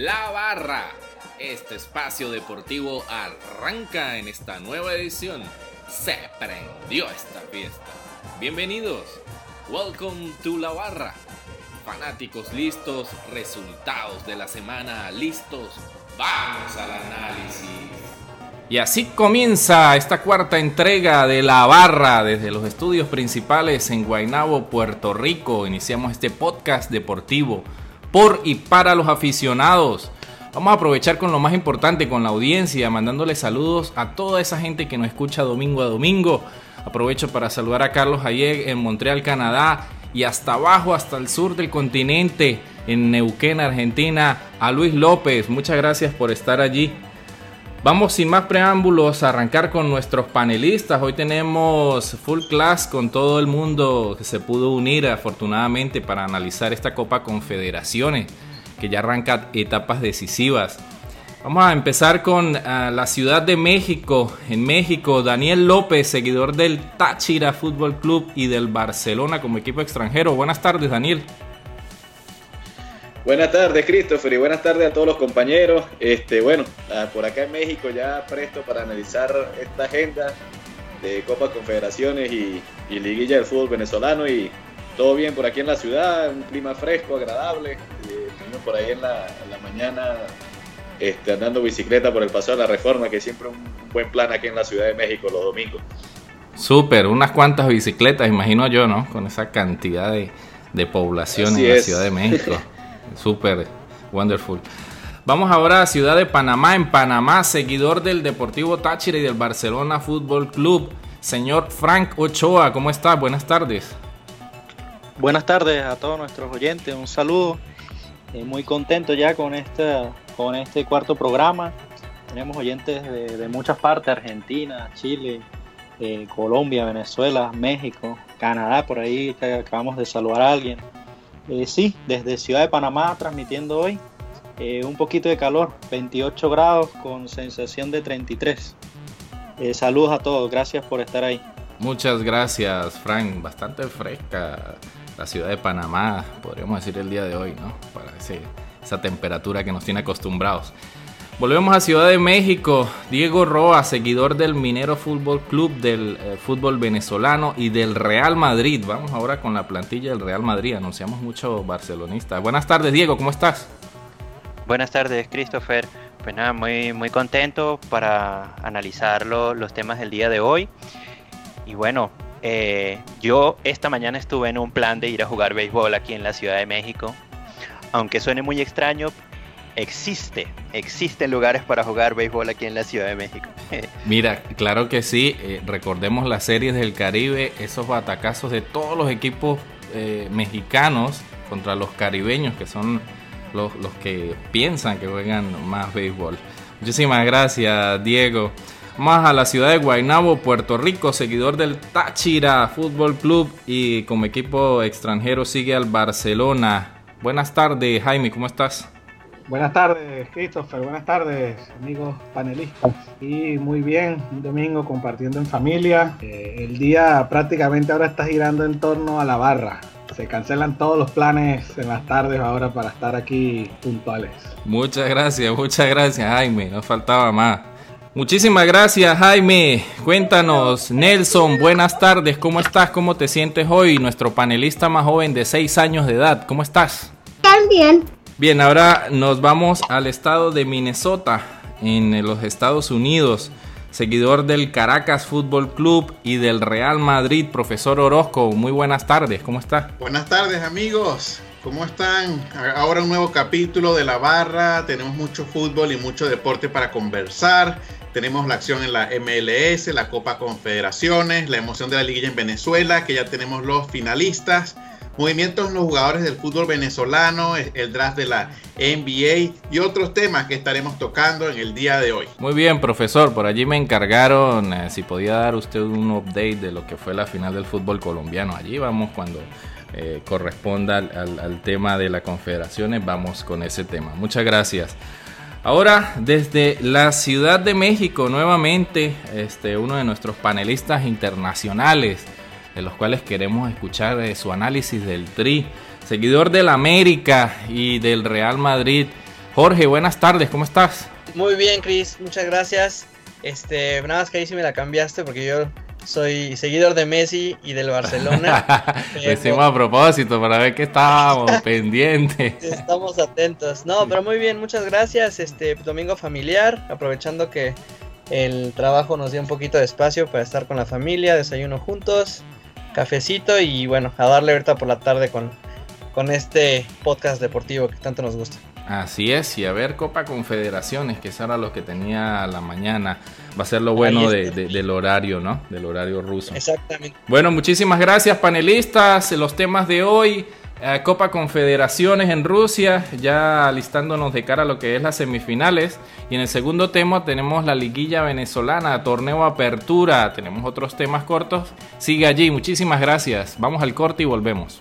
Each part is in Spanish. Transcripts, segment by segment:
La Barra. Este espacio deportivo arranca en esta nueva edición. Se prendió esta fiesta. Bienvenidos. Welcome to La Barra. Fanáticos listos, resultados de la semana listos. Vamos al análisis. Y así comienza esta cuarta entrega de La Barra desde los estudios principales en Guaynabo, Puerto Rico. Iniciamos este podcast deportivo por y para los aficionados. Vamos a aprovechar con lo más importante, con la audiencia, mandándole saludos a toda esa gente que nos escucha domingo a domingo. Aprovecho para saludar a Carlos Ayeg en Montreal, Canadá, y hasta abajo, hasta el sur del continente, en Neuquén, Argentina, a Luis López. Muchas gracias por estar allí. Vamos sin más preámbulos a arrancar con nuestros panelistas. Hoy tenemos full class con todo el mundo que se pudo unir afortunadamente para analizar esta Copa Confederaciones que ya arranca etapas decisivas. Vamos a empezar con ah, la Ciudad de México. En México, Daniel López, seguidor del Táchira Fútbol Club y del Barcelona como equipo extranjero. Buenas tardes, Daniel. Buenas tardes, Christopher, y buenas tardes a todos los compañeros. Este, bueno, por acá en México ya presto para analizar esta agenda de Copa Confederaciones y, Liguilla del Fútbol Venezolano. Y todo bien por aquí en la ciudad, un clima fresco, agradable. Eh, por ahí en la, mañana este, andando bicicleta por el Paso de la Reforma, que siempre un buen plan aquí en la Ciudad de México los domingos. Súper, unas cuantas bicicletas, imagino yo, ¿no? Con esa cantidad de, población en la Ciudad de México. Súper wonderful. Vamos ahora a Ciudad de Panamá. En Panamá, seguidor del Deportivo Táchira y del Barcelona Fútbol Club. Señor Frank Ochoa, ¿cómo está? Buenas tardes. Buenas tardes a todos nuestros oyentes. Un saludo. Eh, muy contento ya con, esta, con este cuarto programa. Tenemos oyentes de, muchas partes, Argentina, Chile, eh, Colombia, Venezuela, México, Canadá, por ahí acabamos de saludar a alguien. Eh, sí, desde Ciudad de Panamá transmitiendo hoy. Eh, un poquito de calor, 28 grados con sensación de 33. Eh, saludos a todos, gracias por estar ahí. Muchas gracias, Frank. Bastante fresca la ciudad de Panamá, podríamos decir el día de hoy, ¿no? Para esa temperatura que nos tiene acostumbrados. Volvemos a Ciudad de México. Diego Roa, seguidor del Minero Fútbol Club, del eh, fútbol venezolano y del Real Madrid. Vamos ahora con la plantilla del Real Madrid. Anunciamos mucho barcelonista. Buenas tardes, Diego, ¿cómo estás? Buenas tardes, Christopher. Pues nada, muy, muy contento para analizar los temas del día de hoy. Y bueno, eh, yo esta mañana estuve en un plan de ir a jugar béisbol aquí en la Ciudad de México. Aunque suene muy extraño, existe, existen lugares para jugar béisbol aquí en la Ciudad de México. Mira, claro que sí, eh, recordemos las series del Caribe, esos batacazos de todos los equipos eh, mexicanos contra los caribeños, que son los, los que piensan que juegan más béisbol. Muchísimas gracias, Diego. Más a la ciudad de Guaynabo, Puerto Rico, seguidor del Táchira Fútbol Club y como equipo extranjero sigue al Barcelona. Buenas tardes, Jaime, ¿cómo estás? Buenas tardes, Christopher. Buenas tardes, amigos panelistas. Y muy bien, un domingo compartiendo en familia. Eh, el día prácticamente ahora está girando en torno a la barra. Se cancelan todos los planes en las tardes ahora para estar aquí puntuales. Muchas gracias, muchas gracias, Jaime. Nos faltaba más. Muchísimas gracias, Jaime. Cuéntanos, Nelson, buenas tardes. ¿Cómo estás? ¿Cómo te sientes hoy? Nuestro panelista más joven de 6 años de edad. ¿Cómo estás? También. Bien, ahora nos vamos al estado de Minnesota, en los Estados Unidos. Seguidor del Caracas Fútbol Club y del Real Madrid, profesor Orozco. Muy buenas tardes, ¿cómo está? Buenas tardes, amigos. ¿Cómo están? Ahora un nuevo capítulo de la barra. Tenemos mucho fútbol y mucho deporte para conversar. Tenemos la acción en la MLS, la Copa Confederaciones, la emoción de la liguilla en Venezuela, que ya tenemos los finalistas movimientos en los jugadores del fútbol venezolano, el draft de la NBA y otros temas que estaremos tocando en el día de hoy. Muy bien, profesor, por allí me encargaron eh, si podía dar usted un update de lo que fue la final del fútbol colombiano. Allí vamos cuando eh, corresponda al, tema de las confederaciones, vamos con ese tema. Muchas gracias. Ahora, desde la Ciudad de México, nuevamente, este, uno de nuestros panelistas internacionales, de los cuales queremos escuchar su análisis del Tri. Seguidor del América y del Real Madrid, Jorge, buenas tardes, ¿cómo estás? Muy bien, Chris, muchas gracias. Este, nada más que ahí sí me la cambiaste porque yo soy seguidor de Messi y del Barcelona. Lo hicimos a propósito para ver que estábamos pendientes. Estamos atentos. No, pero muy bien, muchas gracias. Este domingo familiar, aprovechando que el trabajo nos dio un poquito de espacio para estar con la familia, desayuno juntos, cafecito y bueno, a darle ahorita por la tarde con, con este podcast deportivo que tanto nos gusta. Así es, y a ver Copa Confederaciones, que es ahora lo que tenía la mañana. Va a ser lo bueno del horario, ¿no? Del horario ruso. Exactamente. Bueno, muchísimas gracias panelistas. Los temas de hoy, eh, Copa Confederaciones en Rusia, ya listándonos de cara a lo que es las semifinales. Y en el segundo tema tenemos la liguilla venezolana, torneo apertura. Tenemos otros temas cortos. Sigue allí, muchísimas gracias. Vamos al corte y volvemos.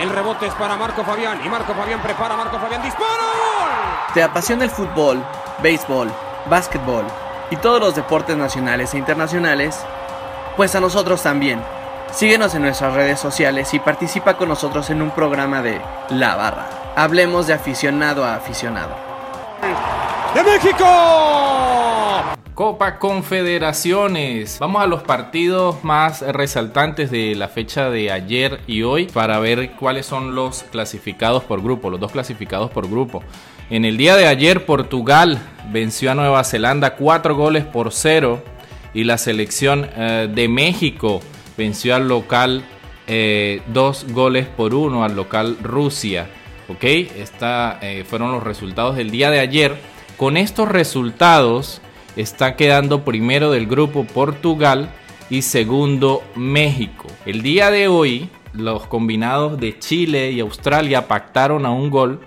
El rebote es para Marco Fabián y Marco Fabián prepara, Marco Fabián dispara. ¿Te apasiona el fútbol, béisbol, básquetbol y todos los deportes nacionales e internacionales? Pues a nosotros también. Síguenos en nuestras redes sociales y participa con nosotros en un programa de La Barra. Hablemos de aficionado a aficionado. ¡De México! Copa Confederaciones. Vamos a los partidos más resaltantes de la fecha de ayer y hoy para ver cuáles son los clasificados por grupo, los dos clasificados por grupo. En el día de ayer Portugal venció a Nueva Zelanda cuatro goles por cero y la selección eh, de México venció al local eh, dos goles por uno al local Rusia. Ok, estos eh, fueron los resultados del día de ayer. Con estos resultados, está quedando primero del grupo Portugal y segundo México. El día de hoy los combinados de Chile y Australia pactaron a un gol,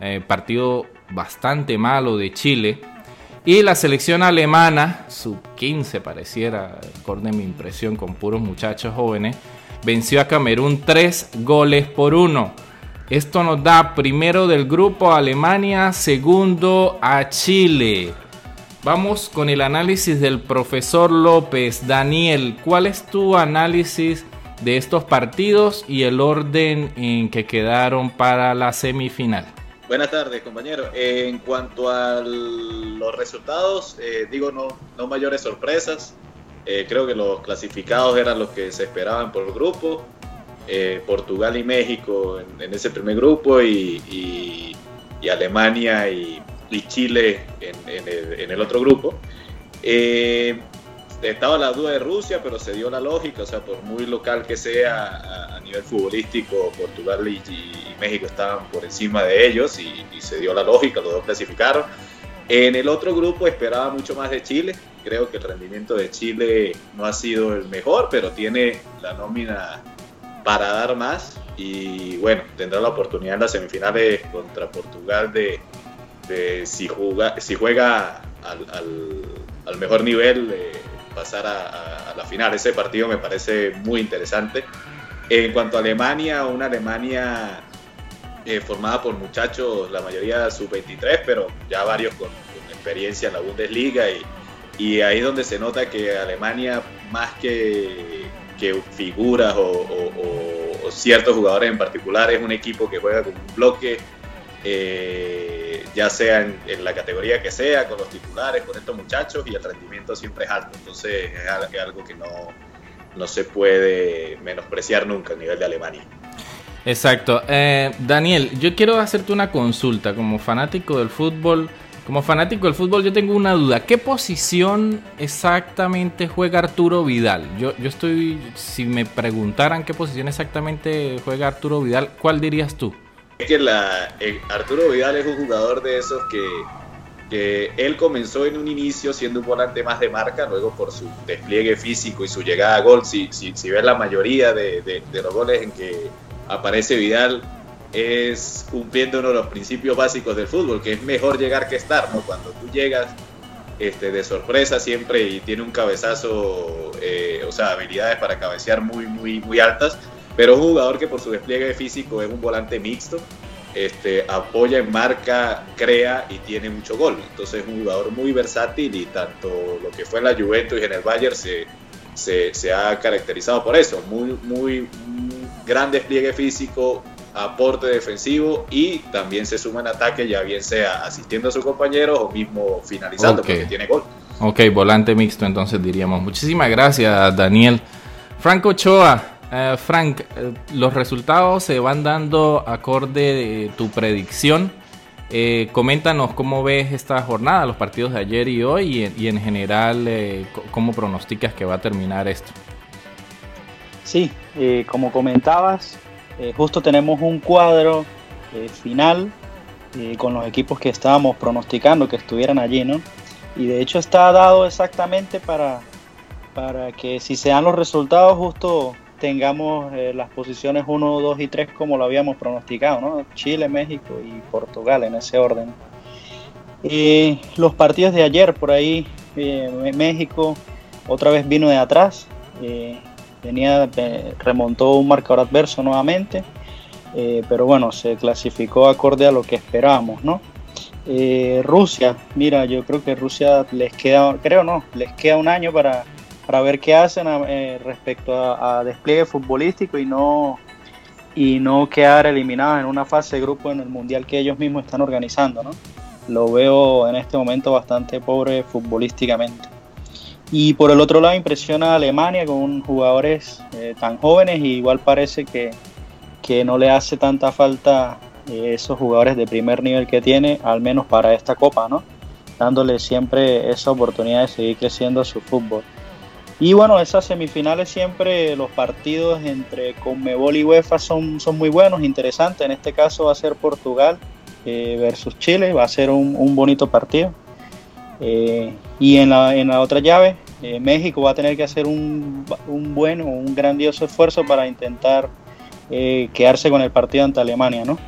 eh, partido bastante malo de Chile. Y la selección alemana, sub 15 pareciera, acorde mi impresión con puros muchachos jóvenes, venció a Camerún 3 goles por 1. Esto nos da primero del grupo a Alemania, segundo a Chile. Vamos con el análisis del profesor López. Daniel, ¿cuál es tu análisis de estos partidos y el orden en que quedaron para la semifinal? Buenas tardes, compañero. En cuanto a los resultados, eh, digo, no, no mayores sorpresas. Eh, creo que los clasificados eran los que se esperaban por grupo. Eh, Portugal y México en, ese primer grupo y Alemania y y Chile en, el, otro grupo. Eh, estaba la duda de Rusia, pero se dio la lógica, o sea, por muy local que sea a, nivel futbolístico, Portugal y, México estaban por encima de ellos y, se dio la lógica, los dos clasificaron. En el otro grupo esperaba mucho más de Chile, creo que el rendimiento de Chile no ha sido el mejor, pero tiene la nómina para dar más y bueno, tendrá la oportunidad en las semifinales contra Portugal de, si, juega, si juega al, mejor nivel, pasar a, la final. Ese partido me parece muy interesante. En cuanto a Alemania, una Alemania eh, formada por muchachos, la mayoría sub-23, pero ya varios con, experiencia en la Bundesliga y, ahí donde se nota que Alemania, más que, figuras o, o, ciertos jugadores en particular, es un equipo que juega con un bloque eh, ya sea en, la categoría que sea, con los titulares, con estos muchachos, y el rendimiento siempre es alto. Entonces es algo que no, no se puede menospreciar nunca a nivel de Alemania. Exacto. Eh, Daniel, yo quiero hacerte una consulta como fanático del fútbol. Como fanático del fútbol, yo tengo una duda. ¿Qué posición exactamente juega Arturo Vidal? Yo, yo estoy, si me preguntaran qué posición exactamente juega Arturo Vidal, ¿cuál dirías tú? Es que eh, Arturo Vidal es un jugador de esos que, que, él comenzó en un inicio siendo un volante más de marca, luego por su despliegue físico y su llegada a gol, si, si, ves la mayoría de, de, los goles en que aparece Vidal, es cumpliendo uno de los principios básicos del fútbol, que es mejor llegar que estar, ¿no? Cuando tú llegas este, de sorpresa siempre y tiene un cabezazo, eh, o sea, habilidades para cabecear muy, muy, muy altas, pero es un jugador que por su despliegue físico es un volante mixto, este, apoya en marca, crea y tiene mucho gol. Entonces es un jugador muy versátil y tanto lo que fue en la Juventus y en el Bayern se, se, ha caracterizado por eso. Muy, muy, gran despliegue físico, aporte defensivo y también se suma en ataque, ya bien sea asistiendo a sus compañeros o mismo finalizando porque tiene gol. Ok, volante mixto entonces diríamos. Muchísimas gracias Daniel. Franco Ochoa, eh, Frank, eh, los resultados se van dando acorde de tu predicción. Eh, coméntanos cómo ves esta jornada, los partidos de ayer y hoy, y, en general, cómo pronosticas que va a terminar esto. Sí, como comentabas, justo tenemos un cuadro final con los equipos que estábamos pronosticando que estuvieran allí, ¿no? Y de hecho está dado exactamente para, para que si se dan los resultados justo tengamos eh, las posiciones 1, 2 y 3 como lo habíamos pronosticado, ¿no? Chile, México y Portugal en ese orden. Y los partidos de ayer, por ahí eh, México otra vez vino de atrás, eh, venía, remontó un marcador adverso nuevamente, pero bueno, se clasificó acorde a lo que esperábamos, ¿no? Rusia, mira, yo creo que Rusia les queda, creo no, les queda un año para para ver qué hacen eh, respecto a, despliegue futbolístico y no, y no quedar eliminados en una fase de grupo en el mundial que ellos mismos están organizando. ¿no? Lo veo en este momento bastante pobre futbolísticamente. Y por el otro lado impresiona a Alemania con jugadores eh, tan jóvenes y igual parece que, que no le hace tanta falta eh, esos jugadores de primer nivel que tiene, al menos para esta copa, ¿no? dándole siempre esa oportunidad de seguir creciendo su fútbol. Y bueno, esas semifinales siempre, los partidos entre Conmebol y UEFA son, son muy buenos, interesantes. En este caso va a ser Portugal eh, versus Chile, va a ser un, bonito partido. Eh, y en la, en la otra llave, eh, México va a tener que hacer un, un buen un grandioso esfuerzo para intentar quedarse con el partido ante Alemania, ¿no?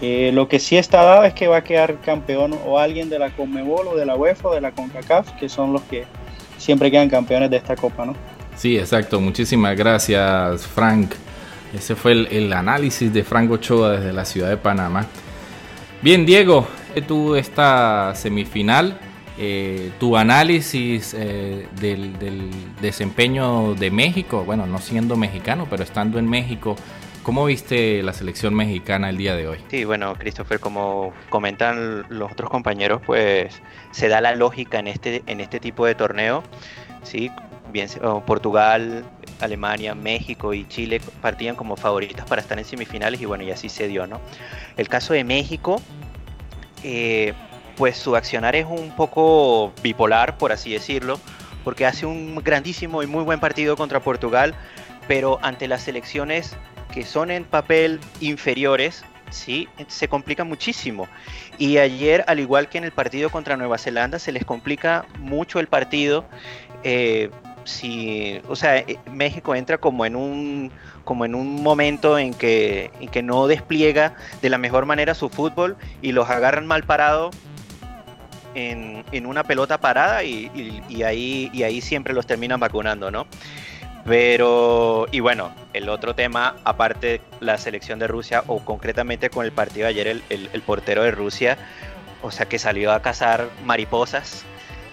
lo que sí está dado es que va a quedar campeón o alguien de la Conmebol o de la UEFA o de la CONCACAF, que son los que siempre quedan campeones de esta copa, ¿no? Sí, exacto. Muchísimas gracias, Frank. Ese fue el, análisis de Frank Ochoa desde la ciudad de Panamá. Bien, Diego, tú esta semifinal, eh, tu análisis eh, del, desempeño de México, bueno, no siendo mexicano, pero estando en México, ¿cómo viste la selección mexicana el día de hoy? Sí, bueno, Christopher, como comentan los otros compañeros, pues se da la lógica en este, en este tipo de torneo. ¿sí? Bien, Portugal, Alemania, México y Chile partían como favoritas para estar en semifinales y bueno, y así se dio, ¿no? El caso de México, eh, pues su accionar es un poco bipolar, por así decirlo, porque hace un grandísimo y muy buen partido contra Portugal, pero ante las selecciones que son en papel inferiores, ¿sí? Se complica muchísimo. Y ayer, al igual que en el partido contra Nueva Zelanda, se les complica mucho el partido. Eh, o sea, eh, México entra como en un como en un momento en que, en que no despliega de la mejor manera su fútbol y los agarran mal parado en, en una pelota parada y, y, ahí, y ahí siempre los terminan vacunando, ¿no? Pero, y bueno, el otro tema, aparte la selección de Rusia, o concretamente con el partido de ayer, el, portero de Rusia, o sea, que salió a cazar mariposas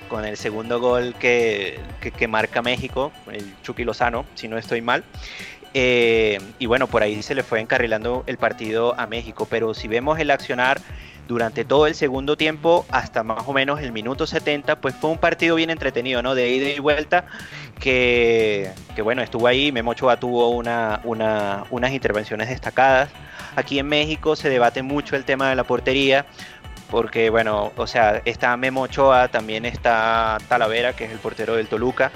con el segundo gol que, marca México, el Chucky Lozano, si no estoy mal. Eh, y bueno, por ahí se le fue encarrilando el partido a México, pero si vemos el accionar durante todo el segundo tiempo hasta más o menos el minuto 70, pues fue un partido bien entretenido, ¿no? De ida y vuelta, que, bueno, estuvo ahí, Memo Ochoa tuvo una, unas intervenciones destacadas. Aquí en México se debate mucho el tema de la portería, porque bueno, o sea, está Memo Ochoa, también está Talavera, que es el portero del Toluca,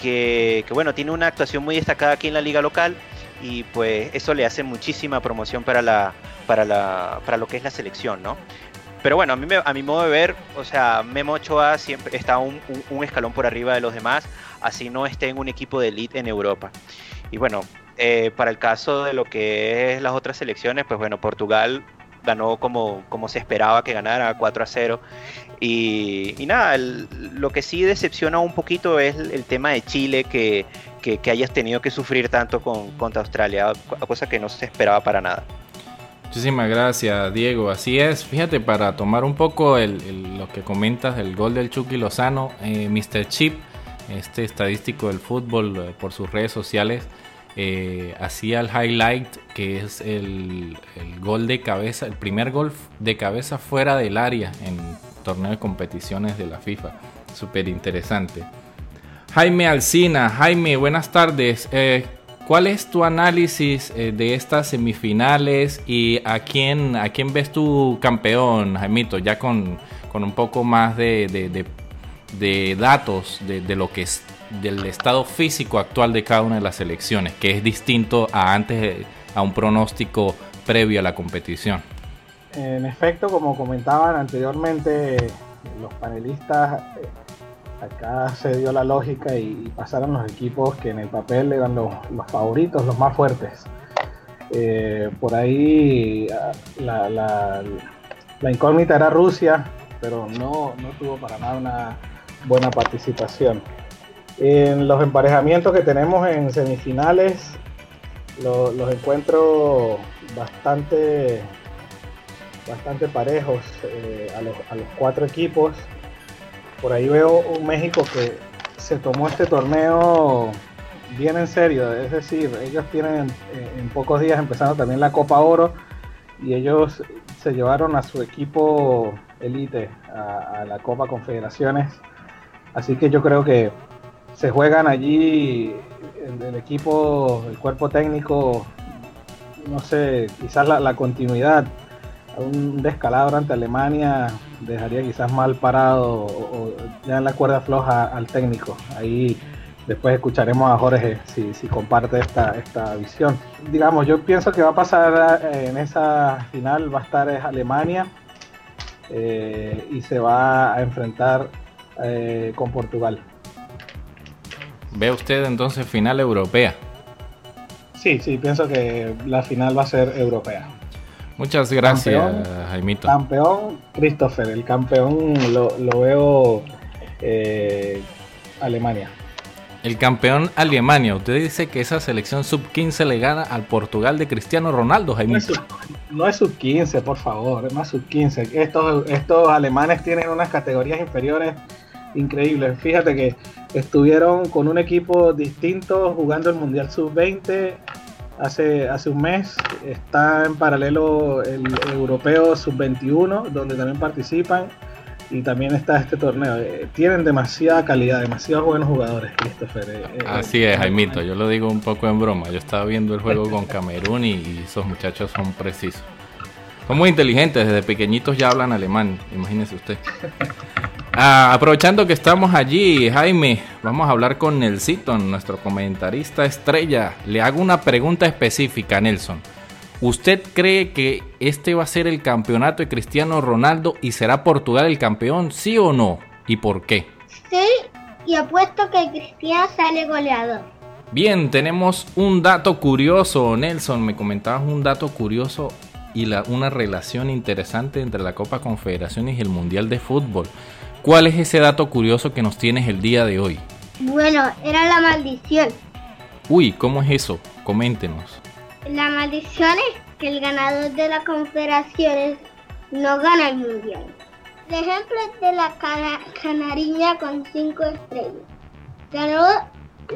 que, que bueno, tiene una actuación muy destacada aquí en la liga local y pues eso le hace muchísima promoción para la para la para lo que es la selección, ¿no? Pero bueno, a mí a mi modo de ver, o sea, Memo Ochoa siempre está un, escalón por arriba de los demás, así no esté en un equipo de elite en Europa. Y bueno, eh, para el caso de lo que es las otras selecciones, pues bueno, Portugal ganó como, como se esperaba que ganara, 4 a 0. Y, nada, lo que sí decepciona un poquito es el tema de Chile, que, que, hayas tenido que sufrir tanto con, contra Australia, cosa que no se esperaba para nada. Muchísimas gracias, Diego. Así es, fíjate, para tomar un poco lo que comentas del gol del Chucky Lozano, eh, Mr. Chip, este estadístico del fútbol eh, por sus redes sociales, eh, hacía el highlight que es el, el, gol de cabeza, el primer gol de cabeza fuera del área en torneo de competiciones de la FIFA. Súper interesante. Jaime Alcina, Jaime, buenas tardes. Eh, ¿Cuál es tu análisis eh, de estas semifinales y a quién, a quién ves tu campeón, Jaimito? Ya con, con un poco más de, de, de, datos de, lo que es del estado físico actual de cada una de las selecciones, que es distinto a antes, a un pronóstico previo a la competición. En efecto, como comentaban anteriormente los panelistas, eh, acá se dio la lógica y, pasaron los equipos que en el papel eran los, favoritos, los más fuertes. Eh, por ahí ah, la, incógnita era Rusia, pero no, tuvo para nada una buena participación. En los emparejamientos que tenemos en semifinales, los encuentro bastante bastante parejos eh, a, los, cuatro equipos. Por ahí veo un México que se tomó este torneo bien en serio, es decir, ellos tienen en pocos días empezando también la Copa Oro y ellos se llevaron a su equipo elite a, la Copa Confederaciones. Así que yo creo que se juegan allí el, equipo, el cuerpo técnico, no sé, quizás la continuidad un descalabro ante Alemania dejaría quizás mal parado o, ya en la cuerda floja al técnico. Ahí después escucharemos a Jorge si, si comparte esta, esta visión. Digamos, yo pienso que va a pasar eh, en esa final, va a estar Alemania eh, y se va a enfrentar eh, con Portugal. ¿Ve usted entonces final europea? Sí, sí, pienso que la final va a ser europea. Muchas gracias, Jaimito. Campeón, Christopher. El campeón lo, veo eh, Alemania. El campeón Alemania. Usted dice que esa selección sub-15 le gana al Portugal de Cristiano Ronaldo, Jaimito. No es sub-15, por favor. Es más sub-15. Estos, estos alemanes tienen unas categorías inferiores increíbles. Fíjate que estuvieron con un equipo distinto jugando el Mundial sub-20 hace, hace un mes. Está en paralelo el europeo sub-21, donde también participan. Y también está este torneo. Eh, tienen demasiada calidad, demasiados buenos jugadores, Christopher. Eh, eh, Así es, Jaimito. Yo lo digo un poco en broma. Yo estaba viendo el juego con Camerún y, esos muchachos son precisos. Son muy inteligentes, desde pequeñitos ya hablan alemán, imagínese usted. Ah, aprovechando que estamos allí, Jaime, vamos a hablar con Nelsito, nuestro comentarista estrella. Le hago una pregunta específica, Nelson. ¿Usted cree que este va a ser el campeonato de Cristiano Ronaldo y será Portugal el campeón, sí o no? ¿Y por qué? Sí, y apuesto que Cristiano sale goleador. Bien, tenemos un dato curioso, Nelson. Me comentabas un dato curioso y la, una relación interesante entre la Copa Confederaciones y el Mundial de Fútbol. ¿Cuál es ese dato curioso que nos tienes el día de hoy? Bueno, era la maldición. Uy, ¿cómo es eso? Coméntenos. La maldición es que el ganador de la confederaciones no gana el mundial. El ejemplo es de la canariña con cinco estrellas. Ganó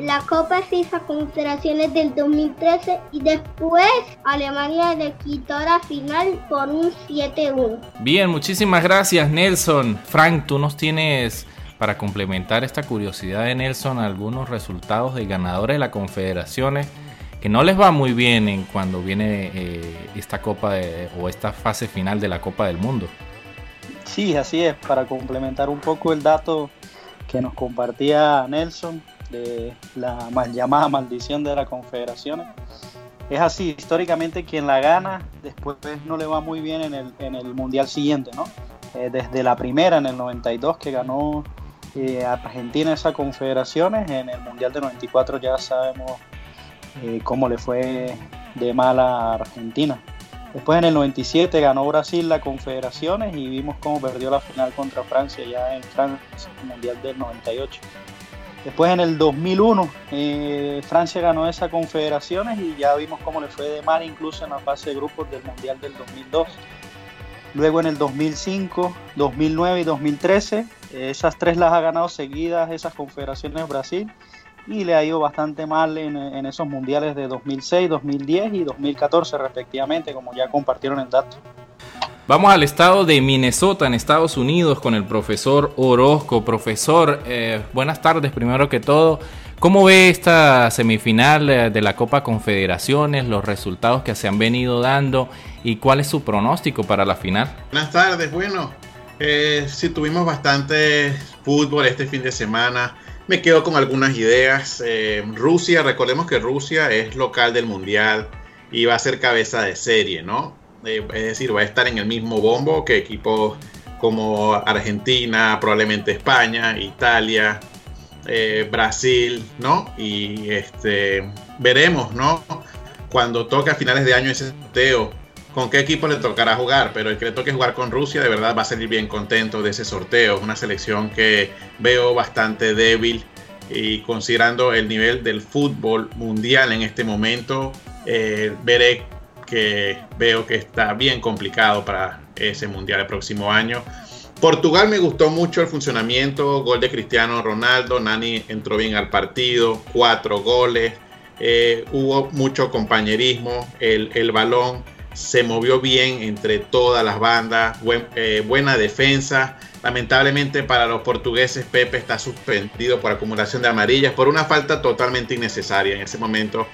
la Copa FIFA Confederaciones del 2013 y después Alemania le quitó la final por un 7-1. Bien, muchísimas gracias Nelson. Frank, tú nos tienes para complementar esta curiosidad de Nelson algunos resultados de ganadores de las confederaciones que no les va muy bien en cuando viene eh, esta copa o esta fase final de la Copa del Mundo. Sí, así es, para complementar un poco el dato que nos compartía Nelson, de la mal llamada maldición de las confederaciones. Es así, históricamente quien la gana después no le va muy bien en el, en el mundial siguiente, ¿no? Eh, desde la primera en el 92 que ganó eh, Argentina esas confederaciones, en el mundial de 94 ya sabemos eh, cómo le fue de mala a Argentina. Después en el 97 ganó Brasil las confederaciones y vimos cómo perdió la final contra Francia ya en Francia, el mundial del 98. Después en el 2001 eh, Francia ganó esas confederaciones y ya vimos cómo le fue de mal incluso en la fase de grupos del Mundial del 2002. Luego en el 2005, 2009 y 2013, eh, esas tres las ha ganado seguidas esas confederaciones Brasil. y le ha ido bastante mal en, en esos mundiales de 2006, 2010 y 2014 respectivamente, como ya compartieron el dato. Vamos al estado de Minnesota, en Estados Unidos, con el profesor Orozco. Profesor, eh, buenas tardes, primero que todo. ¿Cómo ve esta semifinal eh, de la Copa Confederaciones, los resultados que se han venido dando y cuál es su pronóstico para la final? Buenas tardes, bueno, eh, sí tuvimos bastante fútbol este fin de semana. Me quedo con algunas ideas. Eh, Rusia, recordemos que Rusia es local del Mundial y va a ser cabeza de serie, ¿no? Eh, es decir, va a estar en el mismo bombo que equipos como Argentina, probablemente España, Italia, eh, Brasil, ¿no? Y este, veremos, ¿no? Cuando toque a finales de año ese sorteo, con qué equipo le tocará jugar, pero el que le toque jugar con Rusia de verdad va a salir bien contento de ese sorteo. Una selección que veo bastante débil y considerando el nivel del fútbol mundial en este momento, eh, veré que veo que está bien complicado para ese mundial el próximo año. Portugal me gustó mucho el funcionamiento, gol de Cristiano Ronaldo, Nani entró bien al partido, cuatro goles, eh, hubo mucho compañerismo, el, el, balón se movió bien entre todas las bandas, eh, buena defensa. Lamentablemente para los portugueses Pepe está suspendido por acumulación de amarillas por una falta totalmente innecesaria en ese momento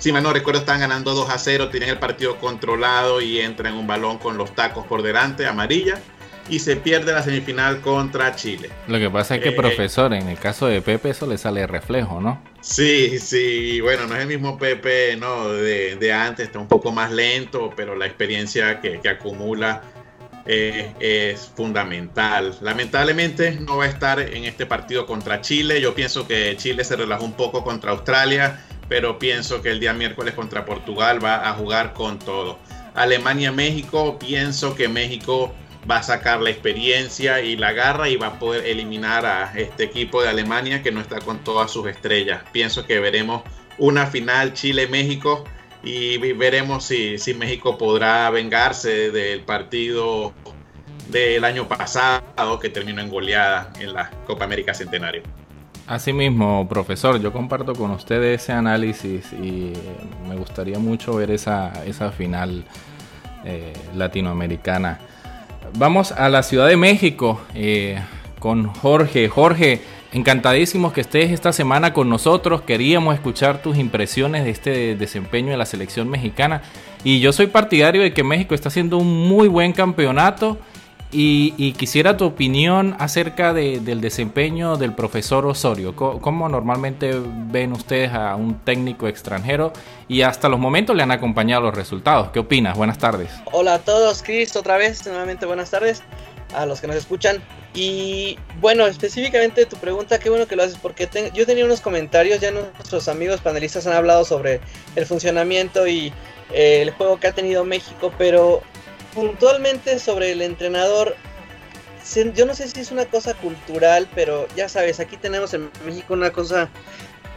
si mal no recuerdo, están ganando 2 a 0, tienen el partido controlado y entran un balón con los tacos por delante, amarilla, y se pierde la semifinal contra Chile. Lo que pasa es que, eh, profesor, en el caso de Pepe eso le sale reflejo, ¿no? Sí, sí, bueno, no es el mismo Pepe ¿no? de, de antes, está un poco más lento, pero la experiencia que, que acumula eh, es fundamental. Lamentablemente no va a estar en este partido contra Chile. Yo pienso que Chile se relajó un poco contra Australia pero pienso que el día miércoles contra Portugal va a jugar con todo. Alemania-México, pienso que México va a sacar la experiencia y la garra y va a poder eliminar a este equipo de Alemania que no está con todas sus estrellas. Pienso que veremos una final Chile-México y veremos si, si México podrá vengarse del partido del año pasado que terminó en goleada en la Copa América Centenario. Asimismo, profesor, yo comparto con usted ese análisis y me gustaría mucho ver esa, esa final eh, latinoamericana. Vamos a la Ciudad de México eh, con Jorge. Jorge, encantadísimos que estés esta semana con nosotros. Queríamos escuchar tus impresiones de este desempeño de la selección mexicana. Y yo soy partidario de que México está haciendo un muy buen campeonato y, quisiera tu opinión acerca del desempeño del profesor Osorio. ¿Cómo, normalmente ven ustedes a un técnico extranjero? Y hasta los momentos le han acompañado los resultados. ¿Qué opinas? Buenas tardes. Hola a todos, Chris, otra vez, nuevamente buenas tardes a los que nos escuchan. Y bueno, específicamente tu pregunta, qué bueno que lo haces, porque yo tenía unos comentarios, ya nuestros amigos panelistas han hablado sobre el funcionamiento y eh, el juego que ha tenido México, pero puntualmente sobre el entrenador, yo no sé si es una cosa cultural, pero ya sabes, aquí tenemos en México una cosa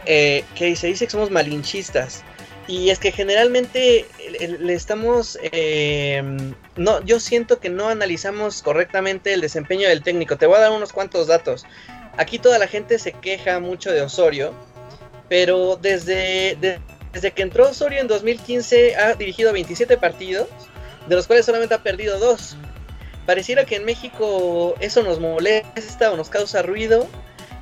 eh, que se dice que somos malinchistas. Y es que generalmente le estamos, eh, no, yo siento que no analizamos correctamente el desempeño del técnico. Te voy a dar unos cuantos datos. Aquí toda la gente se queja mucho de Osorio, pero desde, desde que entró Osorio en 2015 ha dirigido 27 partidos de los cuales solamente ha perdido dos. Pareciera que en México eso nos molesta o nos causa ruido.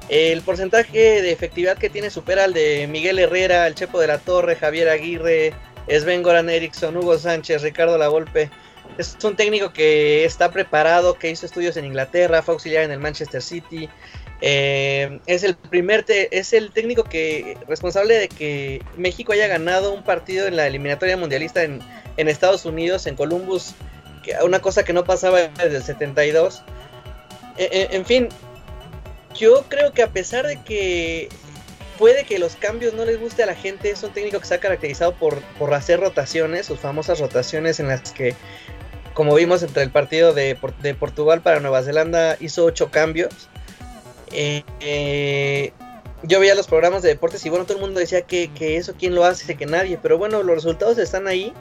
El porcentaje de efectividad que tiene supera al de Miguel Herrera, el Chepo de la Torre, Javier Aguirre, Sven Goran Eriksson, Hugo Sánchez, Ricardo Lavolpe. Es un técnico que está preparado, que hizo estudios en Inglaterra, fue auxiliar en el Manchester City. Eh, es el primer es el técnico que responsable de que México haya ganado un partido en la eliminatoria mundialista en, Estados Unidos, en Columbus, que, una cosa que no pasaba desde el 72. E, e, en fin, yo creo que a pesar de que puede que los cambios no les guste a la gente, es un técnico que se ha caracterizado por, por hacer rotaciones, sus famosas rotaciones en las que, como vimos entre el partido de, de Portugal para Nueva Zelanda, hizo ocho cambios. Eh, eh, yo veía los programas de deportes y bueno, todo el mundo decía que, que, eso quién lo hace, que nadie, pero bueno, los resultados están ahí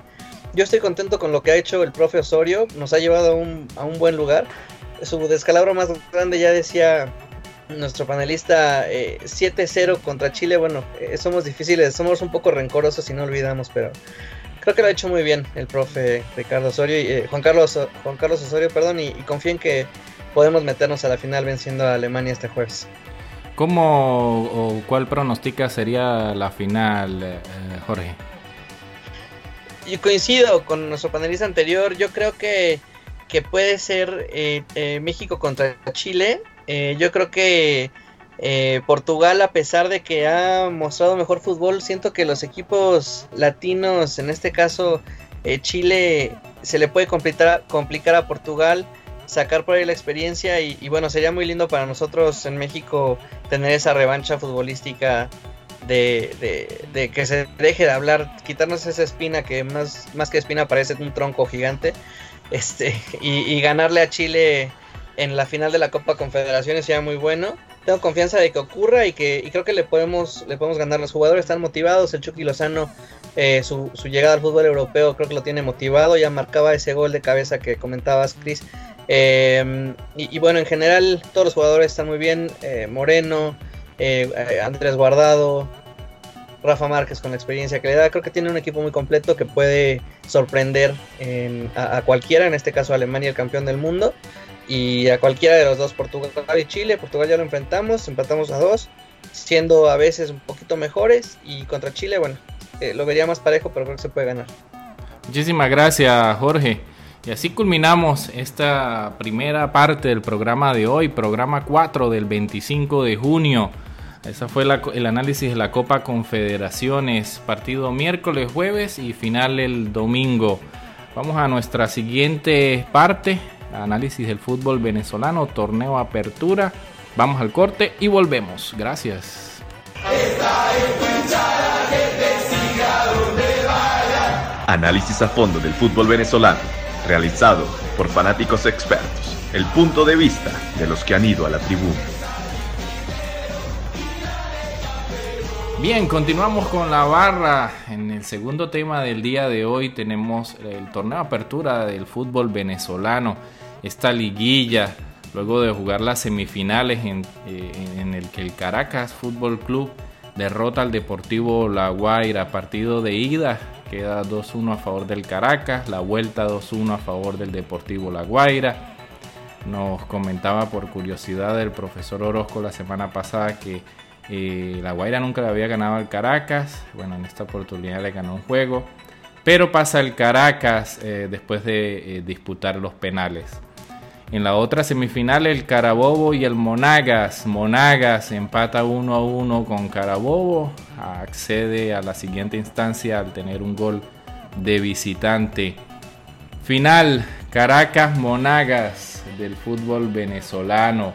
yo estoy contento con lo que ha hecho el profe Osorio, nos ha llevado a un, a un buen lugar. Su descalabro más grande ya decía nuestro panelista 7-0 contra Chile. Bueno, somos difíciles, somos un poco rencorosos y no olvidamos, pero creo que lo ha hecho muy bien el profe Ricardo Osorio Juan Carlos Juan Carlos Osorio, perdón, y, y confío en que podemos meternos a la final venciendo a Alemania este jueves. ¿Cómo o cuál pronostica sería la final, eh, Jorge? Yo coincido con nuestro panelista anterior. Yo creo que, que puede ser eh, eh, México contra Chile. yo creo que Portugal, a pesar de que ha mostrado mejor fútbol, siento que los equipos latinos, en este caso Chile, se le puede complicar, complicar a Portugal sacar por ahí la experiencia y, bueno, sería muy lindo para nosotros en México tener esa revancha futbolística de, que se deje de hablar, quitarnos esa espina que más, más que espina parece un tronco gigante este y, ganarle a Chile en la final de la Copa Confederaciones sería muy bueno. Tengo confianza de que ocurra y que y creo que le podemos le podemos ganar. Los jugadores están motivados. El Chucky Lozano, eh, su, su, llegada al fútbol europeo creo que lo tiene motivado. Ya marcaba ese gol de cabeza que comentabas, Chris. Em, y, bueno, en general todos los jugadores están muy bien. Eh, Moreno, eh, eh, Andrés Guardado, Rafa Márquez con la experiencia que le da. Creo que tiene un equipo muy completo que puede sorprender a, cualquiera, en este caso Alemania, el campeón del mundo. Y a cualquiera de los dos, Portugal y Chile. Portugal ya lo enfrentamos, empatamos a dos, siendo a veces un poquito mejores. Y contra Chile, bueno, lo vería más parejo, pero creo que se puede ganar. Muchísimas gracias, Jorge. Y así culminamos esta primera parte del programa de hoy, programa 4 del 25 de junio. Ese fue el análisis de la Copa Confederaciones, partido miércoles, jueves y final el domingo. Vamos a nuestra siguiente parte, análisis del fútbol venezolano, torneo apertura. Vamos al corte y volvemos. Gracias. Análisis a fondo del fútbol venezolano realizado por fanáticos expertos, el punto de vista de los que han ido a la tribuna. Bien, continuamos con la barra. En el segundo tema del día de hoy tenemos el torneo apertura del fútbol venezolano, esta liguilla, luego de jugar las semifinales en, eh, en el que el Caracas Fútbol Club derrota al Deportivo La Guaira, partido de ida queda 2-1 a favor del Caracas, la vuelta 2-1 a favor del Deportivo La Guaira. Nos comentaba por curiosidad el profesor Orozco la semana pasada que eh, La Guaira nunca le había ganado al Caracas. Bueno, en esta oportunidad le ganó un juego. Pero pasa el Caracas eh, después de eh, disputar los penales. En la otra semifinal el Carabobo y el Monagas. Monagas empata 1 a 1 con Carabobo. Accede a la siguiente instancia al tener un gol de visitante. Final Caracas Monagas del fútbol venezolano.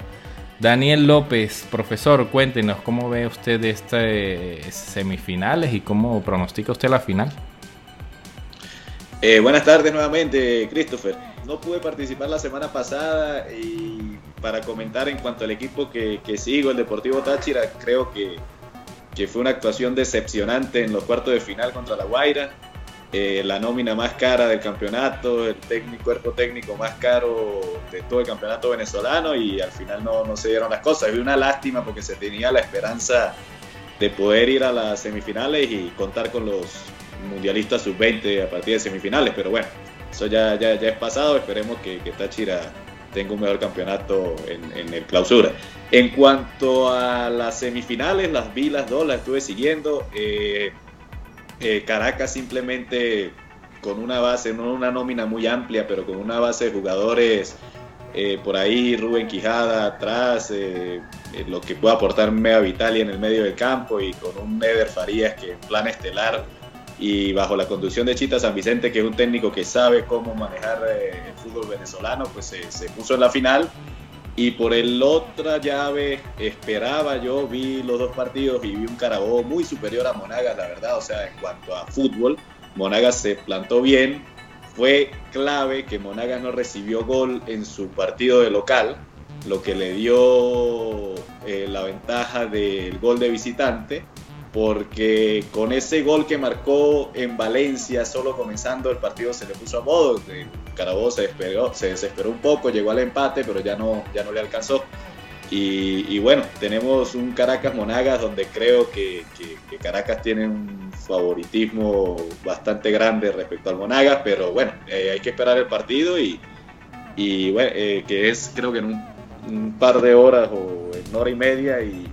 Daniel López, profesor, cuéntenos cómo ve usted estas semifinales y cómo pronostica usted la final. Eh, buenas tardes nuevamente, Christopher no pude participar la semana pasada y para comentar en cuanto al equipo que, sigo, el Deportivo Táchira, creo que, fue una actuación decepcionante en los cuartos de final contra la Guaira. Eh, la nómina más cara del campeonato, el técnico, cuerpo técnico más caro de todo el campeonato venezolano y al final no, no se dieron las cosas. Es una lástima porque se tenía la esperanza de poder ir a las semifinales y contar con los mundialistas sub-20 a partir de semifinales, pero bueno, eso ya, ya, ya es pasado, esperemos que, que Táchira tenga un mejor campeonato en, el clausura. En cuanto a las semifinales, las vi las dos, las estuve siguiendo. Eh, eh, Caracas simplemente con una base, no una nómina muy amplia, pero con una base de jugadores eh, por ahí, Rubén Quijada atrás, lo que pueda aportar Mega Vitalia en el medio del campo y con un Meder Farías que en plan estelar y bajo la conducción de Chita San Vicente, que es un técnico que sabe cómo manejar eh, el fútbol venezolano, pues se, puso en la final. Y por el otra llave esperaba, yo vi los dos partidos y vi un Carabobo muy superior a Monagas, la verdad, o sea, en cuanto a fútbol, Monagas se plantó bien, fue clave que Monagas no recibió gol en su partido de local, lo que le dio eh, la ventaja del gol de visitante porque con ese gol que marcó en Valencia, solo comenzando el partido se le puso a modo. Carabobo se, desesperó, se desesperó un poco, llegó al empate, pero ya no, ya no le alcanzó. Y, bueno, tenemos un Caracas Monagas donde creo que, Caracas tiene un favoritismo bastante grande respecto al Monagas, pero bueno, eh, hay que esperar el partido y, bueno, eh, que es creo que en un, par de horas o en hora y media y,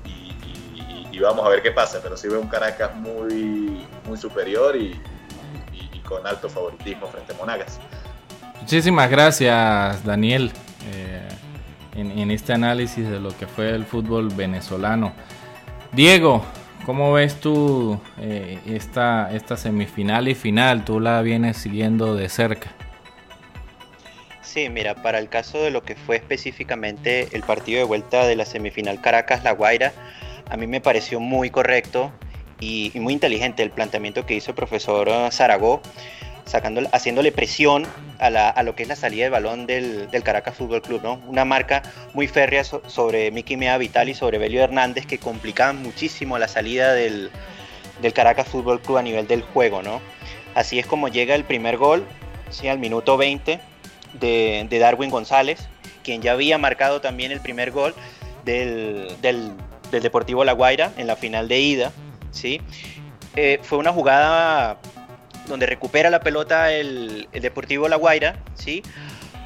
vamos a ver qué pasa, pero sí veo un Caracas muy, muy superior y, con alto favoritismo frente a Monagas. Muchísimas gracias, Daniel. Eh, en, este análisis de lo que fue el fútbol venezolano. Diego, ¿cómo ves tú eh, esta, esta semifinal y final? Tú la vienes siguiendo de cerca. Sí, mira, para el caso de lo que fue específicamente el partido de vuelta de la semifinal Caracas-La Guaira, a mí me pareció muy correcto y, muy inteligente el planteamiento que hizo el profesor Zaragoza sacando, haciéndole presión a, lo que es la salida del balón del, Caracas Fútbol Club, ¿no? Una marca muy férrea sobre Miki Mea Vital y sobre Belio Hernández que complicaban muchísimo la salida del, Caracas Fútbol Club a nivel del juego, ¿no? Así es como llega el primer gol, ¿sí? al minuto 20 de, Darwin González, quien ya había marcado también el primer gol del, Deportivo La Guaira en la final de ida, ¿sí? Eh, fue una jugada donde recupera la pelota el, Deportivo La Guaira, ¿sí?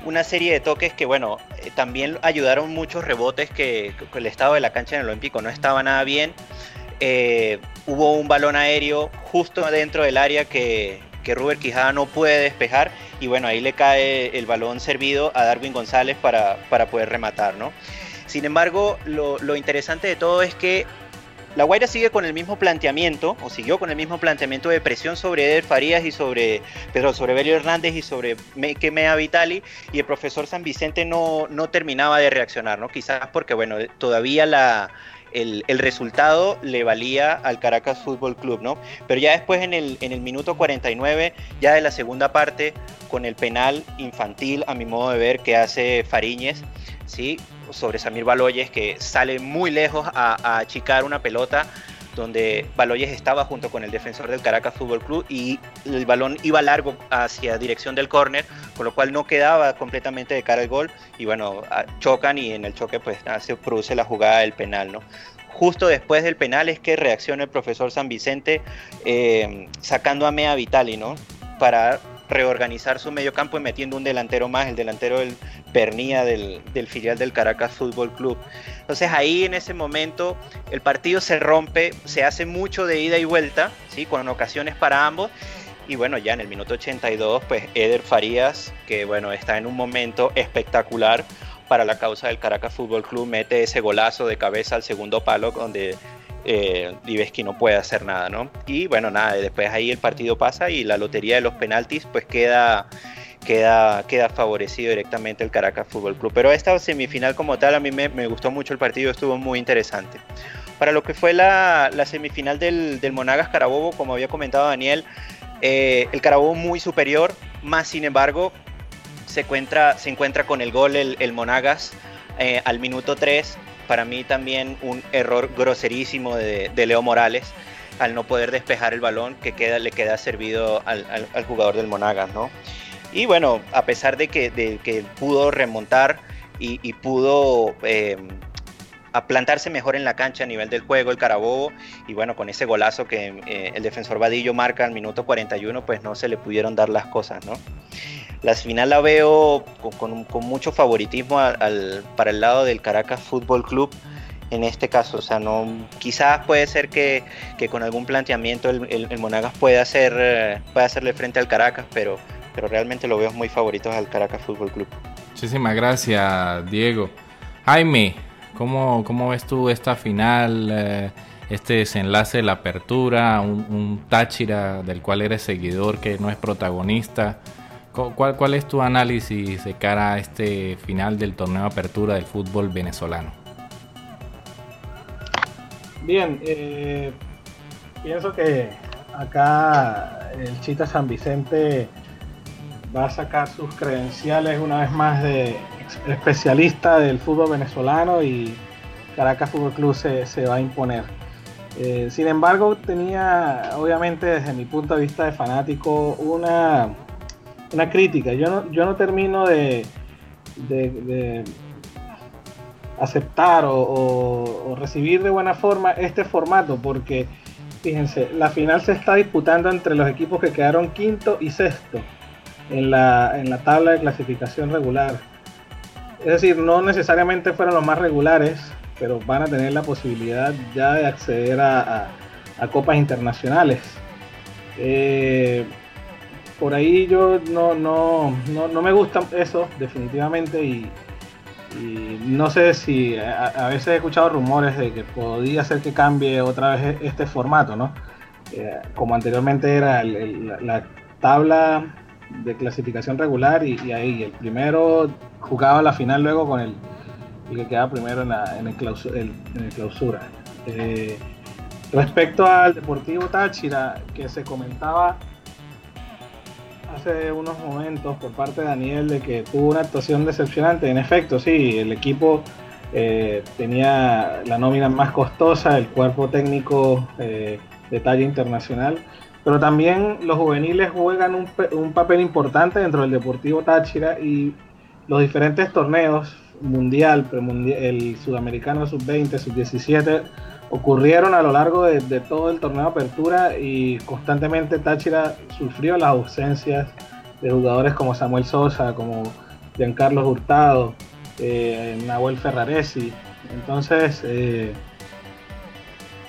Una serie de toques que, bueno, eh, también ayudaron muchos rebotes que, el estado de la cancha en el Olímpico no estaba nada bien. Eh, hubo un balón aéreo justo dentro del área que, que Ruber Quijada no puede despejar y bueno, ahí le cae el balón servido a Darwin González para, poder rematar, ¿no? Sin embargo, lo, lo interesante de todo es que la Guaira sigue con el mismo planteamiento, o siguió con el mismo planteamiento de presión sobre Eder Farías y sobre Pedro sobre Belio Hernández y sobre Mea Vitali, y el profesor San Vicente no, no terminaba de reaccionar, ¿no? Quizás porque, bueno, todavía la, el, resultado le valía al Caracas Fútbol Club, ¿no? Pero ya después en el, en el minuto 49, ya de la segunda parte, con el penal infantil, a mi modo de ver, que hace Fariñez, ¿sí? Sobre Samir Baloyes, que sale muy lejos a, achicar una pelota donde Baloyes estaba junto con el defensor del Caracas Fútbol Club y el balón iba largo hacia dirección del córner, con lo cual no quedaba completamente de cara al gol y bueno, chocan y en el choque pues se produce la jugada del penal, ¿no? Justo después del penal es que reacciona el profesor San Vicente eh, sacando a Mea Vitali, ¿no? Para reorganizar su medio campo y metiendo un delantero más, el delantero del Pernía del, filial del Caracas Fútbol Club. Entonces ahí en ese momento el partido se rompe, se hace mucho de ida y vuelta, ¿sí? con ocasiones para ambos. Y bueno, ya en el minuto 82, pues Eder Farías, que bueno, está en un momento espectacular para la causa del Caracas Fútbol Club, mete ese golazo de cabeza al segundo palo donde eh, no puede hacer nada, ¿no? Y bueno, nada, después ahí el partido pasa y la lotería de los penaltis pues queda, queda, queda favorecido directamente el Caracas Fútbol Club. Pero esta semifinal como tal a mí me, gustó mucho el partido, estuvo muy interesante. Para lo que fue la, semifinal del, Monagas Carabobo, como había comentado Daniel, eh, el Carabobo muy superior, más sin embargo se encuentra, se encuentra con el gol el, Monagas eh, al minuto 3 para mí también un error groserísimo de, Leo Morales al no poder despejar el balón que queda, le queda servido al, jugador del Monagas, ¿no? Y bueno, a pesar de que, que pudo remontar y, pudo eh, plantarse mejor en la cancha a nivel del juego el Carabobo y bueno, con ese golazo que eh, el defensor Vadillo marca al minuto 41, pues no se le pudieron dar las cosas, ¿no? La final la veo con, mucho favoritismo para el lado del Caracas Fútbol Club en este caso. O sea, no, quizás puede ser que, con algún planteamiento el, Monagas pueda, hacer, eh, pueda hacerle frente al Caracas, pero, pero realmente lo veo muy favorito al Caracas Fútbol Club. Muchísimas gracias, Diego. Jaime, ¿cómo, cómo ves tú esta final? Eh, este desenlace de la apertura, un, un Táchira del cual eres seguidor que no es protagonista. ¿Cuál, es tu análisis de cara a este final del torneo de apertura del fútbol venezolano? Bien, eh, pienso que acá el Chita San Vicente va a sacar sus credenciales una vez más de especialista del fútbol venezolano y Caracas Fútbol Club se, va a imponer. Eh, sin embargo, tenía, obviamente, desde mi punto de vista de fanático, una una crítica. Yo no, yo no termino de, de, aceptar o, recibir de buena forma este formato, porque fíjense, la final se está disputando entre los equipos que quedaron quinto y sexto en la, en la tabla de clasificación regular. Es decir, no necesariamente fueron los más regulares, pero van a tener la posibilidad ya de acceder a, copas internacionales. Eh, por ahí yo no, no, no, me gusta eso, definitivamente, y, no sé si a, veces he escuchado rumores de que podría ser que cambie otra vez este formato, ¿no? Eh, como anteriormente era la, tabla de clasificación regular y, ahí el primero jugaba la final luego con el, que quedaba primero en, la, en, el, clausura. Eh, respecto al Deportivo Táchira, que se comentaba hace unos momentos por parte de Daniel de que tuvo una actuación decepcionante. En efecto, sí, el equipo eh, tenía la nómina más costosa, el cuerpo técnico eh, de talla internacional, pero también los juveniles juegan un, un, papel importante dentro del Deportivo Táchira y los diferentes torneos, mundial, el sudamericano sub-20, sub-17, ocurrieron a lo largo de, todo el torneo apertura y constantemente Táchira sufrió las ausencias de jugadores como Samuel Sosa, como Giancarlo Hurtado, eh, Nahuel Ferraresi. Entonces, eh,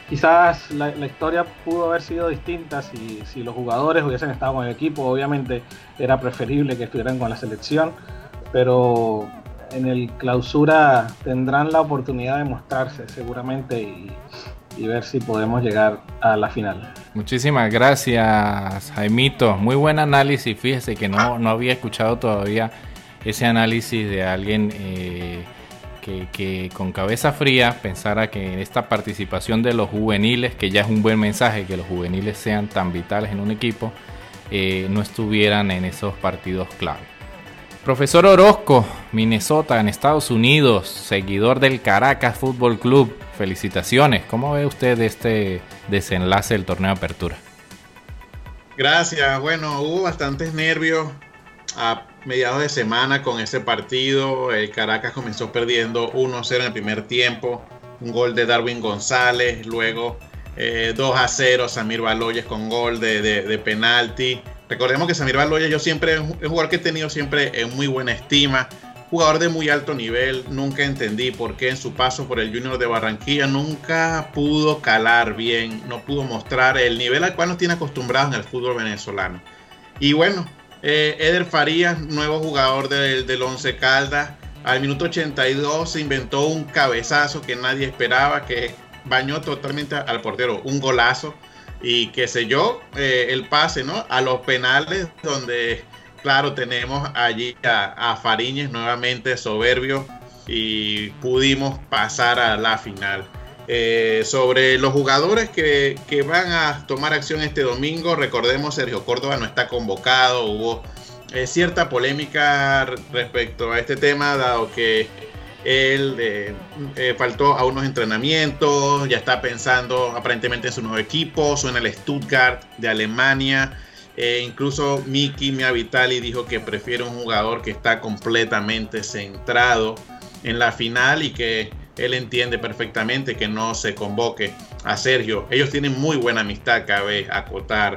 quizás la, historia pudo haber sido distinta si, si los jugadores hubiesen estado con el equipo. Obviamente era preferible que estuvieran con la selección, pero en el clausura tendrán la oportunidad de mostrarse seguramente y, ver si podemos llegar a la final. Muchísimas gracias, Jaimito. Muy buen análisis. Fíjese que no, no había escuchado todavía ese análisis de alguien eh, que, con cabeza fría pensara que esta participación de los juveniles, que ya es un buen mensaje, que los juveniles sean tan vitales en un equipo, eh, no estuvieran en esos partidos clave. Profesor Orozco, Minnesota, en Estados Unidos, seguidor del Caracas Fútbol Club. Felicitaciones. ¿Cómo ve usted este desenlace del torneo de apertura? Gracias. Bueno, hubo bastantes nervios a mediados de semana con ese partido. El Caracas comenzó perdiendo 1-0 en el primer tiempo. Un gol de Darwin González. Luego 2 eh, a 0 Samir Baloyes con gol de, de penalti. Recordemos que Samir Baloya yo siempre es un jugador que he tenido siempre en muy buena estima, jugador de muy alto nivel, nunca entendí por qué en su paso por el Junior de Barranquilla nunca pudo calar bien, no pudo mostrar el nivel al cual nos tiene acostumbrados en el fútbol venezolano. Y bueno, eh, Eder Farías, nuevo jugador del, del Once Caldas, al minuto 82 se inventó un cabezazo que nadie esperaba, que bañó totalmente al portero, un golazo y sé yo, eh, el pase, ¿no? A los penales donde, claro, tenemos allí a, Fariñez nuevamente soberbio y pudimos pasar a la final. Eh, sobre los jugadores que, van a tomar acción este domingo, recordemos Sergio Córdoba no está convocado, hubo eh, cierta polémica respecto a este tema, dado que él eh, faltó a unos entrenamientos, ya está pensando aparentemente en su nuevo equipo, suena el Stuttgart de Alemania. Incluso Miki Miavitali dijo que prefiere un jugador que está completamente centrado en la final y que él entiende perfectamente que no se convoque a Sergio. Ellos tienen muy buena amistad, cabe acotar.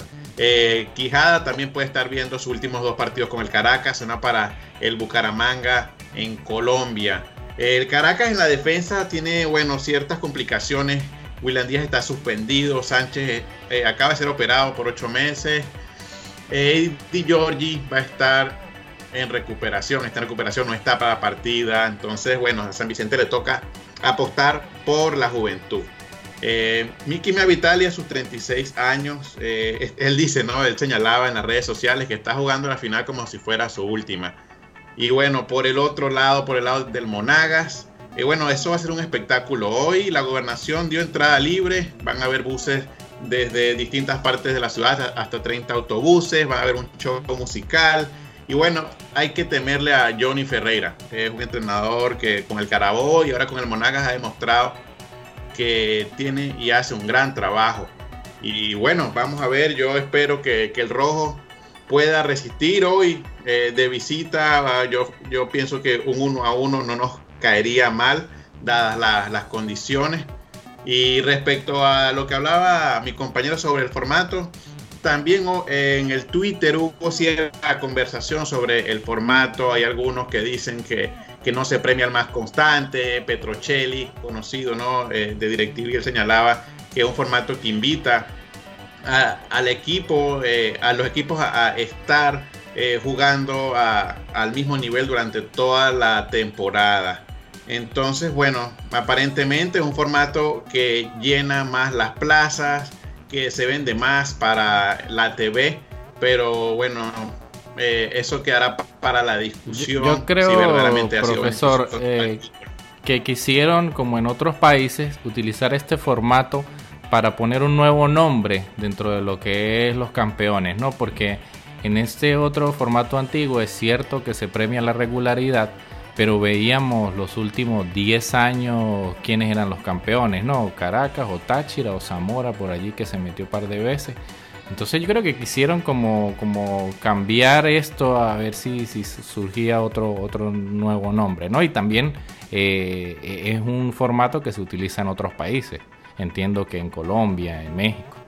Quijada también puede estar viendo sus últimos dos partidos con el Caracas, una para el Bucaramanga en Colombia. El Caracas en la defensa tiene, bueno, ciertas complicaciones. William Díaz está suspendido, Sánchez eh, acaba de ser operado por ocho meses. Eddie Giorgi va a estar en recuperación, está en recuperación, no está para la partida. Entonces, bueno, a San Vicente le toca apostar por la juventud. Eh, Miki Meavitali a sus 36 años, eh, él dice, ¿no? Él señalaba en las redes sociales que está jugando la final como si fuera su última. Y bueno, por el otro lado, por el lado del Monagas, y bueno, eso va a ser un espectáculo. Hoy la gobernación dio entrada libre, van a haber buses desde distintas partes de la ciudad, hasta 30 autobuses, va a haber un show musical. Y bueno, hay que temerle a Johnny Ferreira, que es un entrenador que con el Carabobo y ahora con el Monagas ha demostrado que tiene y hace un gran trabajo. Y bueno, vamos a ver, yo espero que, que el rojo pueda resistir hoy eh, de visita. Yo, yo pienso que un uno a uno no nos caería mal. dadas las condiciones. Y respecto a lo que hablaba mi compañero sobre el formato, también en el Twitter hubo cierta conversación sobre el formato. Hay algunos que dicen que, que no se premia al más constante. Petrocelli, conocido ¿no? Eh, de DirecTV, él señalaba que es un formato que invita al equipo, eh, a los equipos a, estar eh, jugando al mismo nivel durante toda la temporada. Entonces, bueno, aparentemente es un formato que llena más las plazas, que se vende más para la TV, pero bueno, eh, eso quedará para la discusión. Yo, creo, profesor, eh, que quisieron, como en otros países, utilizar este formato para poner un nuevo nombre dentro de lo que es los campeones, ¿no? Porque en este otro formato antiguo es cierto que se premia la regularidad, pero veíamos los últimos 10 años quiénes eran los campeones, ¿no? Caracas o Táchira o Zamora por allí que se metió un par de veces. Entonces yo creo que quisieron como, como cambiar esto a ver si, si surgía otro, otro nuevo nombre, ¿no? Y también eh, es un formato que se utiliza en otros países. Entiendo que en Colombia, en México.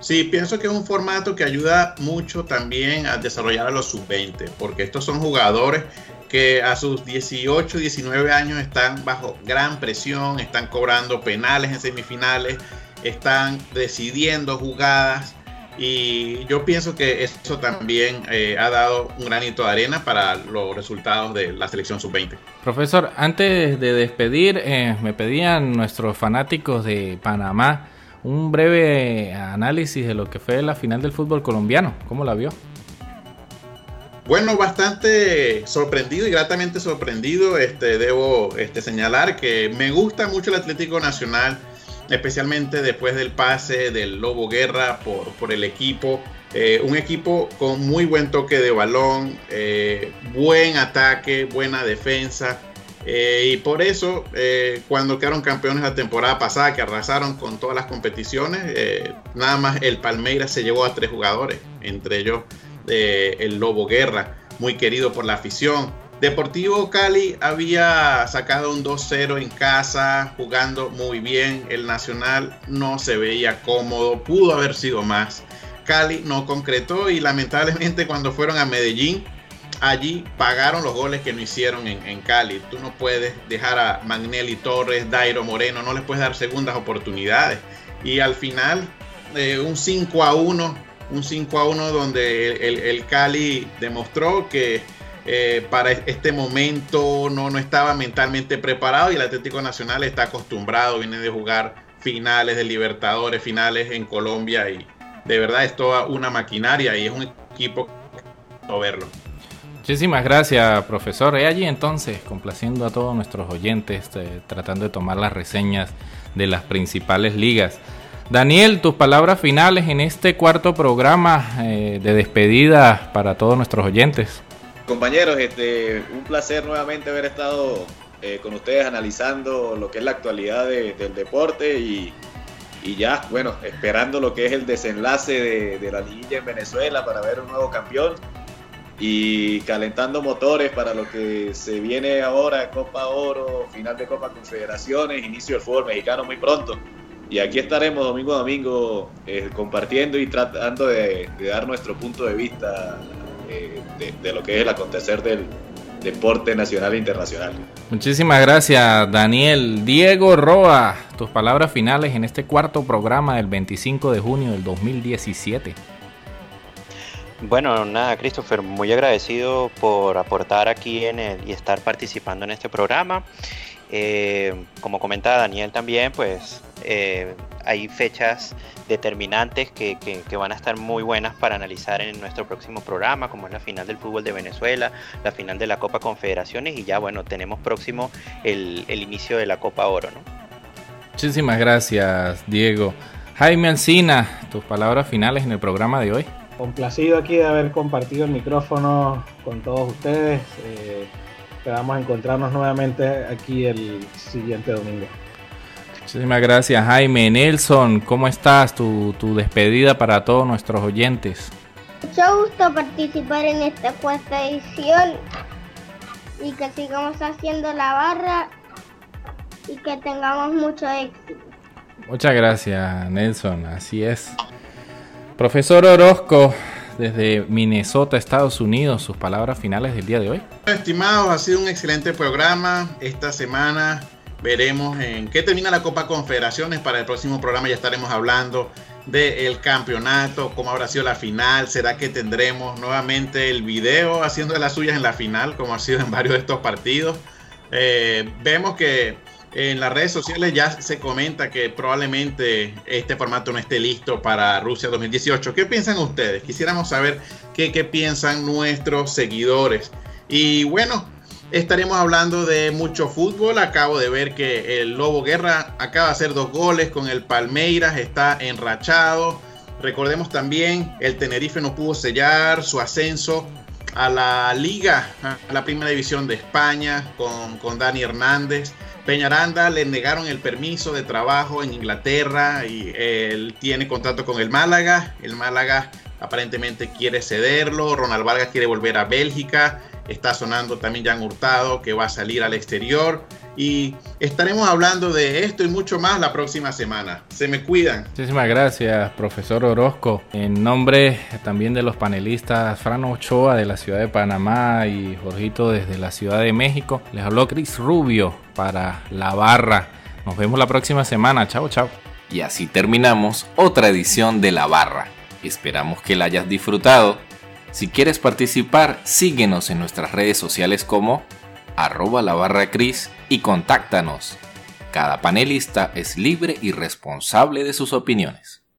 Sí, pienso que es un formato que ayuda mucho también a desarrollar a los sub-20, porque estos son jugadores que a sus 18, 19 años están bajo gran presión, están cobrando penales en semifinales, están decidiendo jugadas y yo pienso que eso también eh, ha dado un granito de arena para los resultados de la selección sub-20. Profesor, antes de despedir, eh, me pedían nuestros fanáticos de Panamá un breve análisis de lo que fue la final del fútbol colombiano. ¿Cómo la vio? Bueno, bastante sorprendido y gratamente sorprendido. Este, debo este, señalar que me gusta mucho el Atlético Nacional, especialmente después del pase del Lobo Guerra por, por el equipo. Eh, un equipo con muy buen toque de balón, eh, buen ataque, buena defensa. Eh, y por eso, cuando quedaron campeones la temporada pasada, que arrasaron con todas las competiciones, nada más el Palmeiras se llevó a tres jugadores, entre ellos el Lobo Guerra, muy querido por la afición. Deportivo Cali había sacado un 2-0 en casa, jugando muy bien. El Nacional no se veía cómodo, pudo haber sido más. Cali no concretó y lamentablemente cuando fueron a Medellín, allí pagaron los goles que no hicieron en, Cali. Tú no puedes dejar a Magnelli Torres, Dairo Moreno, no les puedes dar segundas oportunidades. Y al final, eh, un 5 a 1 un 5 a 1 donde el, Cali demostró que eh, para este momento no, no estaba mentalmente preparado y el Atlético Nacional está acostumbrado, viene de jugar finales de Libertadores, finales en Colombia y de verdad es toda una maquinaria y es un equipo que verlo. Muchísimas gracias, profesor. Y allí entonces, complaciendo a todos nuestros oyentes, eh, tratando de tomar las reseñas de las principales ligas. Daniel, tus palabras finales en este cuarto programa eh, de despedida para todos nuestros oyentes. Compañeros, este, un placer nuevamente haber estado eh, con ustedes analizando lo que es la actualidad del deporte y, ya, bueno, esperando lo que es el desenlace de, la liguilla en Venezuela para ver un nuevo campeón y calentando motores para lo que se viene ahora, Copa Oro, final de Copa Confederaciones, inicio del fútbol mexicano muy pronto. Y aquí estaremos domingo a domingo eh, compartiendo y tratando de, dar nuestro punto de vista eh, de, lo que es el acontecer del deporte nacional e internacional. Muchísimas gracias Daniel. Diego Roa, tus palabras finales en este cuarto programa del 25 de junio del 2017. Bueno, nada, Christopher, muy agradecido por aportar aquí en el, y estar participando en este programa. Eh, como comentaba Daniel también, pues eh, hay fechas determinantes que, van a estar muy buenas para analizar en nuestro próximo programa, como es la final del fútbol de Venezuela, la final de la Copa Confederaciones y ya bueno, tenemos próximo el, inicio de la Copa Oro. ¿no? Muchísimas gracias, Diego. Jaime Alcina, tus palabras finales en el programa de hoy. Complacido aquí de haber compartido el micrófono con todos ustedes. Eh, esperamos encontrarnos nuevamente aquí el siguiente domingo. Muchísimas gracias Jaime. Nelson, ¿cómo estás? Tu, tu despedida para todos nuestros oyentes. Mucho gusto participar en esta cuarta edición y que sigamos haciendo la barra y que tengamos mucho éxito. Muchas gracias, Nelson. Así es. Profesor Orozco, desde Minnesota, Estados Unidos, sus palabras finales del día de hoy. Estimados, ha sido un excelente programa. Esta semana veremos en qué termina la Copa Confederaciones. Para el próximo programa ya estaremos hablando del campeonato, cómo habrá sido la final, será que tendremos nuevamente el video haciendo de las suyas en la final, como ha sido en varios de estos partidos. Eh, vemos que en las redes sociales ya se comenta que probablemente este formato no esté listo para Rusia 2018. ¿Qué piensan ustedes? Quisiéramos saber qué, piensan nuestros seguidores. Y bueno, estaremos hablando de mucho fútbol. Acabo de ver que el Lobo Guerra acaba de hacer dos goles con el Palmeiras, está enrachado. Recordemos también, el Tenerife no pudo sellar su ascenso a la liga, a la primera división de España con, con Dani Hernández. Peñaranda le negaron el permiso de trabajo en Inglaterra y él tiene contrato con el Málaga. El Málaga aparentemente quiere cederlo. Ronald Vargas quiere volver a Bélgica. Está sonando también Jan Hurtado que va a salir al exterior. Y estaremos hablando de esto y mucho más la próxima semana. Se me cuidan. Muchísimas gracias, profesor Orozco. En nombre también de los panelistas Fran Ochoa de la ciudad de Panamá y Jorgito desde la ciudad de México, les habló Chris Rubio para La Barra. Nos vemos la próxima semana. Chao, chao. Y así terminamos otra edición de La Barra. Esperamos que la hayas disfrutado. Si quieres participar, síguenos en nuestras redes sociales como arroba la barra Cris y contáctanos. Cada panelista es libre y responsable de sus opiniones.